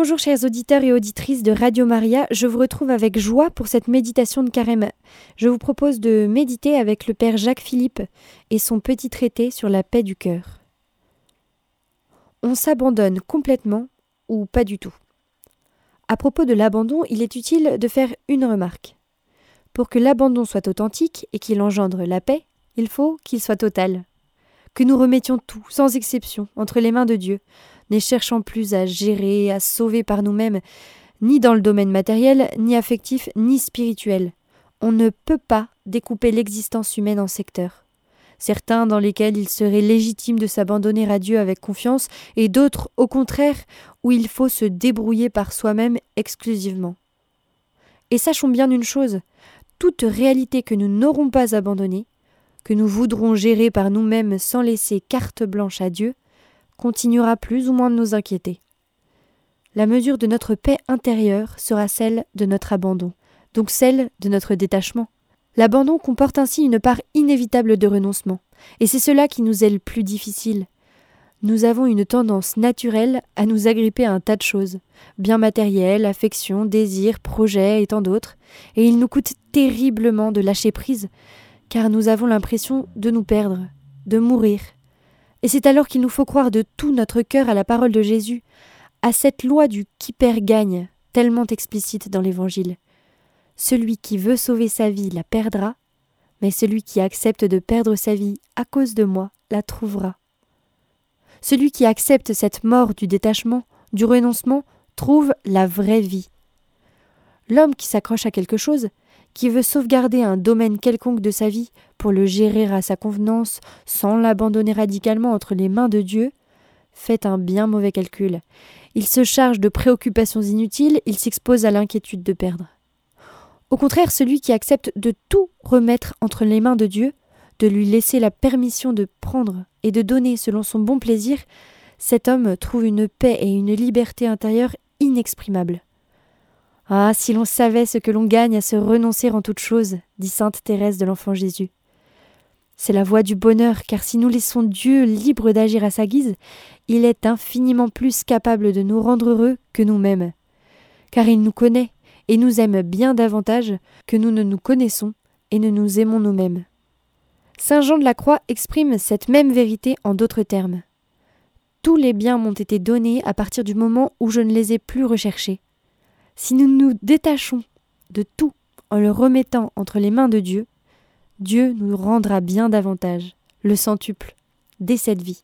Bonjour chers auditeurs et auditrices de Radio Maria, je vous retrouve avec joie pour cette méditation de carême. Je vous propose de méditer avec le Père Jacques Philippe et son petit traité sur la paix du cœur. On s'abandonne complètement ou pas du tout? À propos de l'abandon, il est utile de faire une remarque. Pour que l'abandon soit authentique et qu'il engendre la paix, il faut qu'il soit total. Que nous remettions tout, sans exception, entre les mains de Dieu, ne cherchant plus à gérer, à sauver par nous-mêmes, ni dans le domaine matériel, ni affectif, ni spirituel. On ne peut pas découper l'existence humaine en secteurs. Certains dans lesquels il serait légitime de s'abandonner à Dieu avec confiance, et d'autres, au contraire, où il faut se débrouiller par soi-même exclusivement. Et sachons bien une chose, toute réalité que nous n'aurons pas abandonnée, que nous voudrons gérer par nous-mêmes sans laisser carte blanche à Dieu, continuera plus ou moins de nous inquiéter. La mesure de notre paix intérieure sera celle de notre abandon, donc celle de notre détachement. L'abandon comporte ainsi une part inévitable de renoncement, et c'est cela qui nous est le plus difficile. Nous avons une tendance naturelle à nous agripper à un tas de choses, biens matériels, affections, désirs, projets et tant d'autres, et il nous coûte terriblement de lâcher prise, car nous avons l'impression de nous perdre, de mourir, et c'est alors qu'il nous faut croire de tout notre cœur à la parole de Jésus, à cette loi du qui perd gagne, tellement explicite dans l'Évangile. Celui qui veut sauver sa vie la perdra, mais celui qui accepte de perdre sa vie à cause de moi la trouvera. Celui qui accepte cette mort du détachement, du renoncement, trouve la vraie vie. L'homme qui s'accroche à quelque chose, qui veut sauvegarder un domaine quelconque de sa vie pour le gérer à sa convenance sans l'abandonner radicalement entre les mains de Dieu, fait un bien mauvais calcul. Il se charge de préoccupations inutiles, il s'expose à l'inquiétude de perdre. Au contraire, celui qui accepte de tout remettre entre les mains de Dieu, de lui laisser la permission de prendre et de donner selon son bon plaisir, cet homme trouve une paix et une liberté intérieure inexprimables. Ah, si l'on savait ce que l'on gagne à se renoncer en toute chose, dit sainte Thérèse de l'Enfant Jésus. C'est la voie du bonheur, car si nous laissons Dieu libre d'agir à sa guise, il est infiniment plus capable de nous rendre heureux que nous-mêmes. Car il nous connaît et nous aime bien davantage que nous ne nous connaissons et ne nous aimons nous-mêmes. Saint Jean de la Croix exprime cette même vérité en d'autres termes. Tous les biens m'ont été donnés à partir du moment où je ne les ai plus recherchés. Si nous nous détachons de tout en le remettant entre les mains de Dieu, Dieu nous rendra bien davantage, le centuple, dès cette vie.